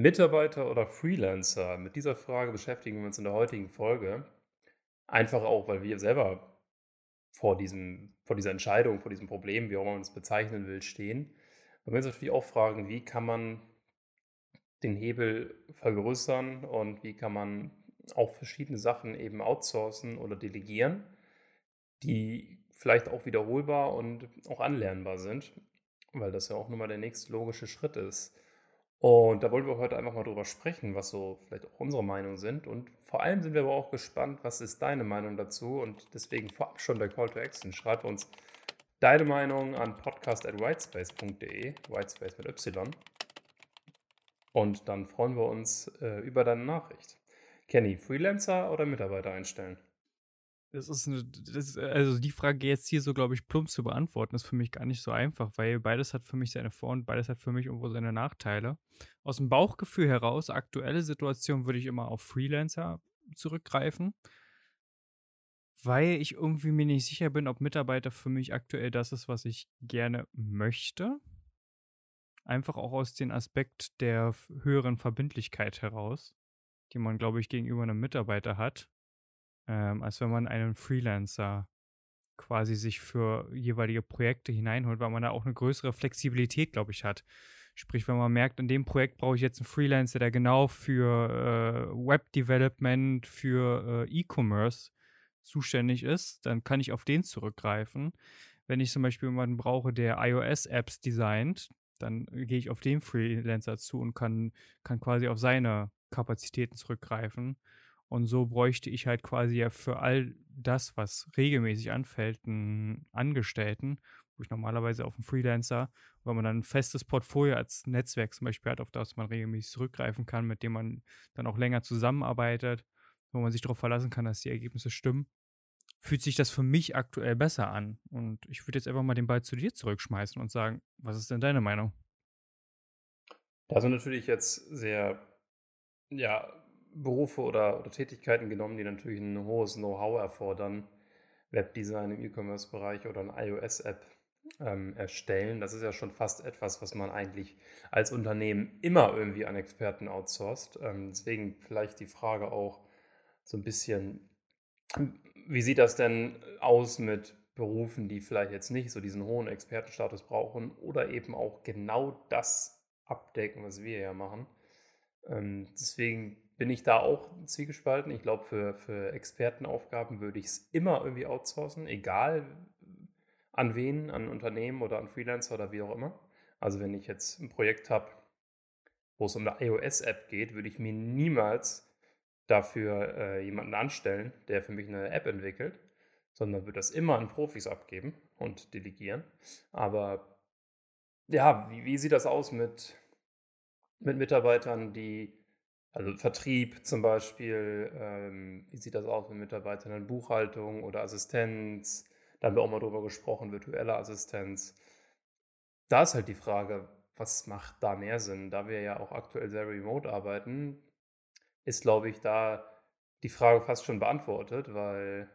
Mitarbeiter oder Freelancer? Mit dieser Frage beschäftigen wir uns in der heutigen Folge. Einfach auch, weil wir selber vor, diesem, vor dieser Entscheidung, vor diesem Problem, wie auch immer man es bezeichnen will, stehen. Und wir uns natürlich auch fragen, wie kann man den Hebel vergrößern und wie kann man auch verschiedene Sachen eben outsourcen oder delegieren, die vielleicht auch wiederholbar und auch anlernbar sind, weil das ja auch nun mal der nächste logische Schritt ist. Und da wollen wir heute einfach mal drüber sprechen, was so vielleicht auch unsere Meinungen sind. Und vor allem sind wir aber auch gespannt, was ist deine Meinung dazu? Und deswegen vorab schon der Call to Action. Schreib uns deine Meinung an podcast.whitespace.de, Whitespace mit Y. Und dann freuen wir uns äh, über deine Nachricht. Kenny, Freelancer oder Mitarbeiter einstellen? Das ist, eine, das also die Frage jetzt hier so, glaube ich, plump zu beantworten, ist für mich gar nicht so einfach, weil beides hat für mich seine Vor- und beides hat für mich irgendwo seine Nachteile. Aus dem Bauchgefühl heraus, aktuelle Situation, würde ich immer auf Freelancer zurückgreifen, weil ich irgendwie mir nicht sicher bin, ob Mitarbeiter für mich aktuell das ist, was ich gerne möchte. Einfach auch aus dem Aspekt der höheren Verbindlichkeit heraus, die man, glaube ich, gegenüber einem Mitarbeiter hat ähm, als wenn man einen Freelancer quasi sich für jeweilige Projekte hineinholt, weil man da auch eine größere Flexibilität, glaube ich, hat. Sprich, wenn man merkt, in dem Projekt brauche ich jetzt einen Freelancer, der genau für äh, Web-Development, für äh, E-Commerce zuständig ist, dann kann ich auf den zurückgreifen. Wenn ich zum Beispiel jemanden brauche, der iOS-Apps designt, dann gehe ich auf den Freelancer zu und kann, kann quasi auf seine Kapazitäten zurückgreifen. Und so bräuchte ich halt quasi ja für all das, was regelmäßig anfällt, einen Angestellten, wo ich normalerweise auf einen Freelancer, weil man dann ein festes Portfolio als Netzwerk zum Beispiel hat, auf das man regelmäßig zurückgreifen kann, mit dem man dann auch länger zusammenarbeitet, wo man sich darauf verlassen kann, dass die Ergebnisse stimmen, fühlt sich das für mich aktuell besser an. Und ich würde jetzt einfach mal den Ball zu dir zurückschmeißen und sagen, was ist denn deine Meinung? Da sind natürlich jetzt sehr, ja, Berufe oder, oder Tätigkeiten genommen, die natürlich ein hohes Know-how erfordern. Webdesign im E-Commerce-Bereich oder eine iOS-App ähm, erstellen. Das ist ja schon fast etwas, was man eigentlich als Unternehmen immer irgendwie an Experten outsourced. Ähm, deswegen vielleicht die Frage auch so ein bisschen, wie sieht das denn aus mit Berufen, die vielleicht jetzt nicht so diesen hohen Expertenstatus brauchen oder eben auch genau das abdecken, was wir ja machen. Ähm, deswegen bin ich da auch zwiegespalten. Ich glaube, für, für Expertenaufgaben würde ich es immer irgendwie outsourcen, egal an wen, an Unternehmen oder an Freelancer oder wie auch immer. Also wenn ich jetzt ein Projekt habe, wo es um eine iOS-App geht, würde ich mir niemals dafür äh, jemanden anstellen, der für mich eine App entwickelt, sondern würde das immer an Profis abgeben und delegieren. Aber ja, wie, wie sieht das aus mit, mit Mitarbeitern, die also Vertrieb zum Beispiel, ähm, wie sieht das aus mit Mitarbeitern in Buchhaltung oder Assistenz? Da haben wir auch mal drüber gesprochen, virtuelle Assistenz. Da ist halt die Frage, was macht da mehr Sinn? Da wir ja auch aktuell sehr remote arbeiten, ist, glaube ich, da die Frage fast schon beantwortet, weil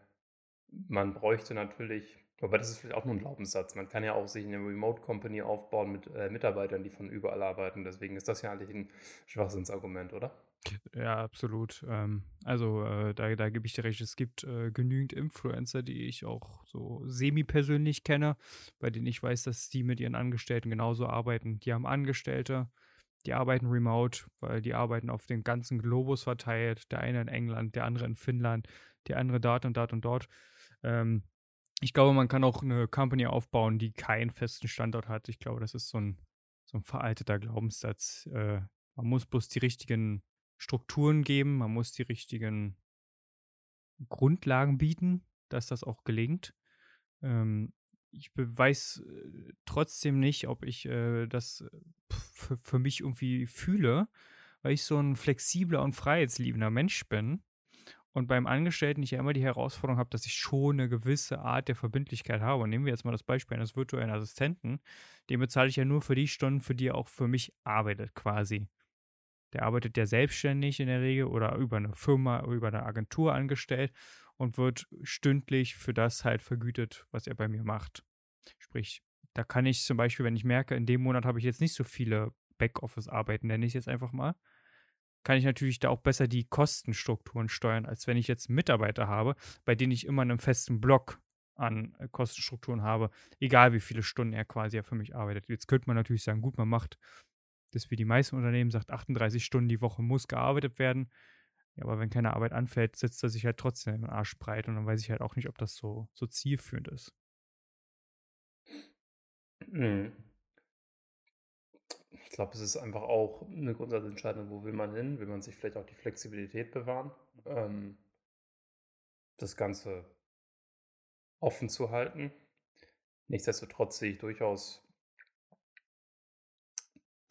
man bräuchte natürlich aber das ist vielleicht auch nur ein Glaubenssatz. Man kann ja auch sich eine Remote Company aufbauen mit äh, Mitarbeitern, die von überall arbeiten. Deswegen ist das ja eigentlich ein Schwachsinnsargument, oder? Ja, absolut. Ähm, also äh, da, da gebe ich dir recht. Es gibt äh, genügend Influencer, die ich auch so semi-persönlich kenne, bei denen ich weiß, dass die mit ihren Angestellten genauso arbeiten. Die haben Angestellte, die arbeiten remote, weil die arbeiten auf den ganzen Globus verteilt. Der eine in England, der andere in Finnland, der andere dort und dort und dort. Ähm, ich glaube, man kann auch eine Company aufbauen, die keinen festen Standort hat. Ich glaube, das ist so ein, so ein veralteter Glaubenssatz. Äh, man muss bloß die richtigen Strukturen geben, man muss die richtigen Grundlagen bieten, dass das auch gelingt. Ähm, ich weiß äh, trotzdem nicht, ob ich äh, das für mich irgendwie fühle, weil ich so ein flexibler und freiheitsliebender Mensch bin und beim Angestellten ich ja immer die Herausforderung habe, dass ich schon eine gewisse Art der Verbindlichkeit habe. Und nehmen wir jetzt mal das Beispiel eines virtuellen Assistenten. Den bezahle ich ja nur für die Stunden, für die er auch für mich arbeitet, quasi. Der arbeitet ja selbstständig in der Regel oder über eine Firma, über eine Agentur angestellt und wird stündlich für das halt vergütet, was er bei mir macht. Sprich, da kann ich zum Beispiel, wenn ich merke, in dem Monat habe ich jetzt nicht so viele Backoffice-Arbeit, nenne ich es jetzt einfach mal, kann ich natürlich da auch besser die Kostenstrukturen steuern, als wenn ich jetzt Mitarbeiter habe, bei denen ich immer einen festen Block an äh, Kostenstrukturen habe, egal wie viele Stunden er quasi ja für mich arbeitet. Jetzt könnte man natürlich sagen, gut, man macht das wie die meisten Unternehmen sagt, 38 Stunden die Woche muss gearbeitet werden. Ja, aber wenn keine Arbeit anfällt, setzt er sich halt trotzdem den Arsch breit und dann weiß ich halt auch nicht, ob das so, so zielführend ist. Mhm. Ich glaube, es ist einfach auch eine Grundsatzentscheidung, wo will man hin? Will man sich vielleicht auch die Flexibilität bewahren? Ähm, das Ganze offen zu halten. Nichtsdestotrotz sehe ich durchaus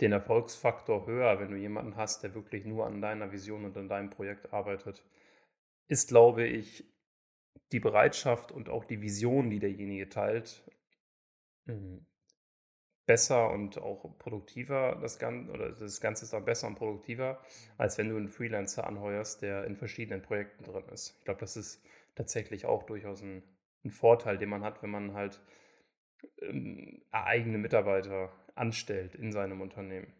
den Erfolgsfaktor höher, wenn du jemanden hast, der wirklich nur an deiner Vision und an deinem Projekt arbeitet, ist, glaube ich, die Bereitschaft und auch die Vision, die derjenige teilt, mhm, besser und auch produktiver, das Ganze, oder das Ganze ist dann besser und produktiver, als wenn du einen Freelancer anheuerst, der in verschiedenen Projekten drin ist. Ich glaube, das ist tatsächlich auch durchaus ein, ein Vorteil, den man hat, wenn man halt ähm, eigene Mitarbeiter anstellt in seinem Unternehmen.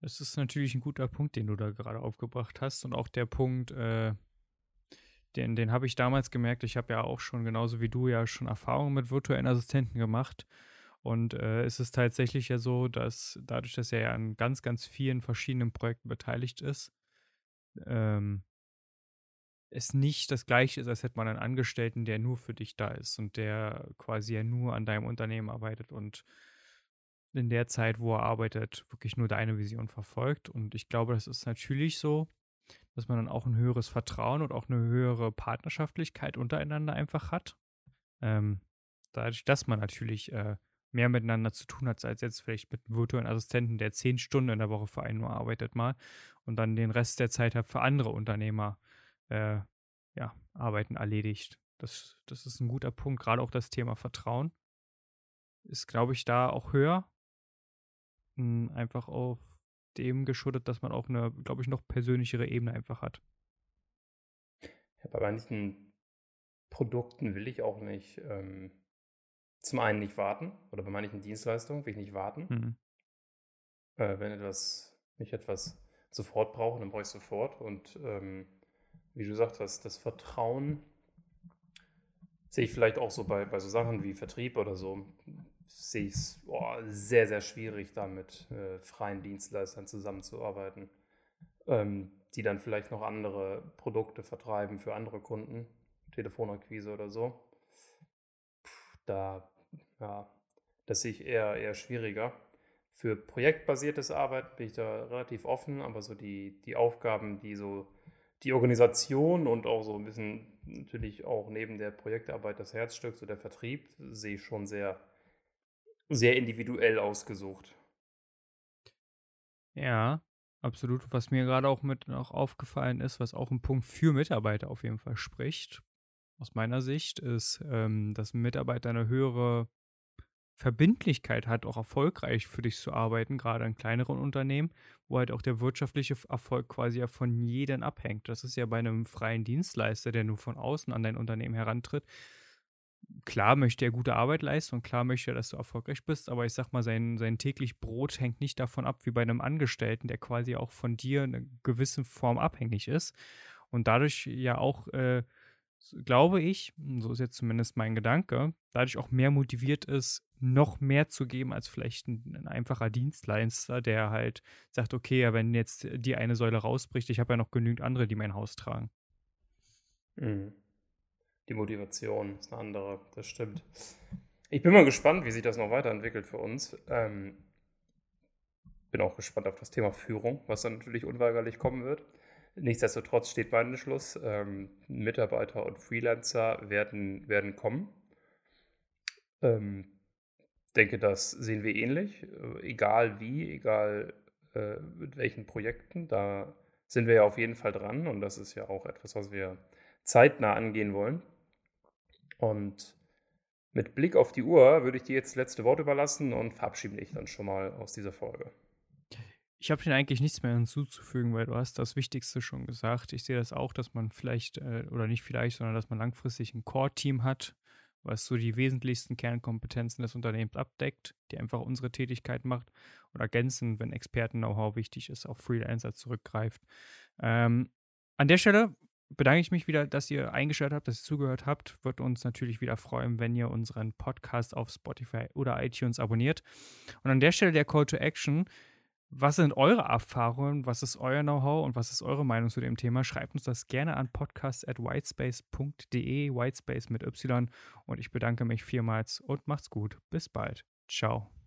Das ist natürlich ein guter Punkt, den du da gerade aufgebracht hast. Und auch der Punkt, äh, den, den habe ich damals gemerkt. Ich habe ja auch schon, genauso wie du, ja schon Erfahrungen mit virtuellen Assistenten gemacht. Und äh, es ist tatsächlich ja so, dass dadurch, dass er ja an ganz, ganz vielen verschiedenen Projekten beteiligt ist, ähm, es nicht das gleiche ist, als hätte man einen Angestellten, der nur für dich da ist und der quasi ja nur an deinem Unternehmen arbeitet und in der Zeit, wo er arbeitet, wirklich nur deine Vision verfolgt. Und ich glaube, das ist natürlich so, dass man dann auch ein höheres Vertrauen und auch eine höhere Partnerschaftlichkeit untereinander einfach hat. Ähm, dadurch, dass man natürlich äh, mehr miteinander zu tun hat, als jetzt vielleicht mit einem virtuellen Assistenten, der zehn Stunden in der Woche für einen nur arbeitet mal und dann den Rest der Zeit hat für andere Unternehmer äh, ja, Arbeiten erledigt. Das, das ist ein guter Punkt. Gerade auch das Thema Vertrauen ist, glaube ich, da auch höher. Einfach auf dem geschuldet, dass man auch eine, glaube ich, noch persönlichere Ebene einfach hat. Ja, bei manchen Produkten will ich auch nicht ähm, zum einen nicht warten oder bei manchen Dienstleistungen will ich nicht warten. Mhm. Äh, wenn etwas, ich etwas sofort brauche, dann brauche ich es sofort. Und ähm, wie du gesagt hast, das Vertrauen sehe ich vielleicht auch so bei, bei so Sachen wie Vertrieb oder so sehe ich es sehr, sehr schwierig, da mit äh, freien Dienstleistern zusammenzuarbeiten, ähm, die dann vielleicht noch andere Produkte vertreiben für andere Kunden, Telefonakquise oder so. Da, ja, das sehe ich eher, eher schwieriger. Für projektbasiertes Arbeiten bin ich da relativ offen, aber so die, die Aufgaben, die so die Organisation und auch so ein bisschen natürlich auch neben der Projektarbeit das Herzstück, so der Vertrieb, sehe ich schon sehr sehr individuell ausgesucht. Ja, absolut. Was mir gerade auch mit noch aufgefallen ist, was auch ein Punkt für Mitarbeiter auf jeden Fall spricht, aus meiner Sicht, ist, ähm, dass ein Mitarbeiter eine höhere Verbindlichkeit hat, auch erfolgreich für dich zu arbeiten, gerade in kleineren Unternehmen, wo halt auch der wirtschaftliche Erfolg quasi ja von jedem abhängt. Das ist ja bei einem freien Dienstleister, der nur von außen an dein Unternehmen herantritt, klar möchte er gute Arbeit leisten und klar möchte er, dass du erfolgreich bist, aber ich sag mal, sein, sein täglich Brot hängt nicht davon ab, wie bei einem Angestellten, der quasi auch von dir in einer gewissen Form abhängig ist und dadurch ja auch, äh, glaube ich, so ist jetzt zumindest mein Gedanke, dadurch auch mehr motiviert ist, noch mehr zu geben als vielleicht ein, ein einfacher Dienstleister, der halt sagt, okay, ja, wenn jetzt die eine Säule rausbricht, ich habe ja noch genügend andere, die mein Haus tragen. Mhm die Motivation ist eine andere, das stimmt. Ich bin mal gespannt, wie sich das noch weiterentwickelt für uns. Ähm, bin auch gespannt auf das Thema Führung, was dann natürlich unweigerlich kommen wird. Nichtsdestotrotz steht mein Entschluss, ähm, Mitarbeiter und Freelancer werden, werden kommen. Ähm, denke, das sehen wir ähnlich, äh, egal wie, egal äh, mit welchen Projekten. Da sind wir ja auf jeden Fall dran und das ist ja auch etwas, was wir zeitnah angehen wollen. Und mit Blick auf die Uhr würde ich dir jetzt das letzte Wort überlassen und verabschiede mich dann schon mal aus dieser Folge. Ich habe dir eigentlich nichts mehr hinzuzufügen, weil du hast das Wichtigste schon gesagt. Ich sehe das auch, dass man vielleicht, äh, oder nicht vielleicht, sondern dass man langfristig ein Core-Team hat, was so die wesentlichsten Kernkompetenzen des Unternehmens abdeckt, die einfach unsere Tätigkeit macht und ergänzen, wenn Experten-Know-how wichtig ist, auf Freelancer zurückgreift. Ähm, an der Stelle bedanke ich mich wieder, dass ihr eingeschaltet habt, dass ihr zugehört habt. Wird uns natürlich wieder freuen, wenn ihr unseren Podcast auf Spotify oder iTunes abonniert. Und an der Stelle der Call to Action. Was sind eure Erfahrungen? Was ist euer Know-how und was ist eure Meinung zu dem Thema? Schreibt uns das gerne an podcast.whitespace.de, Whitespace mit Y. Und ich bedanke mich vielmals und macht's gut. Bis bald. Ciao.